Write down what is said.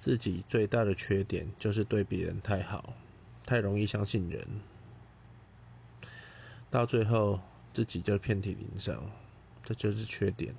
自己最大的缺点就是对别人太好太容易相信人。到最后自己就遍体鳞伤这就是缺点。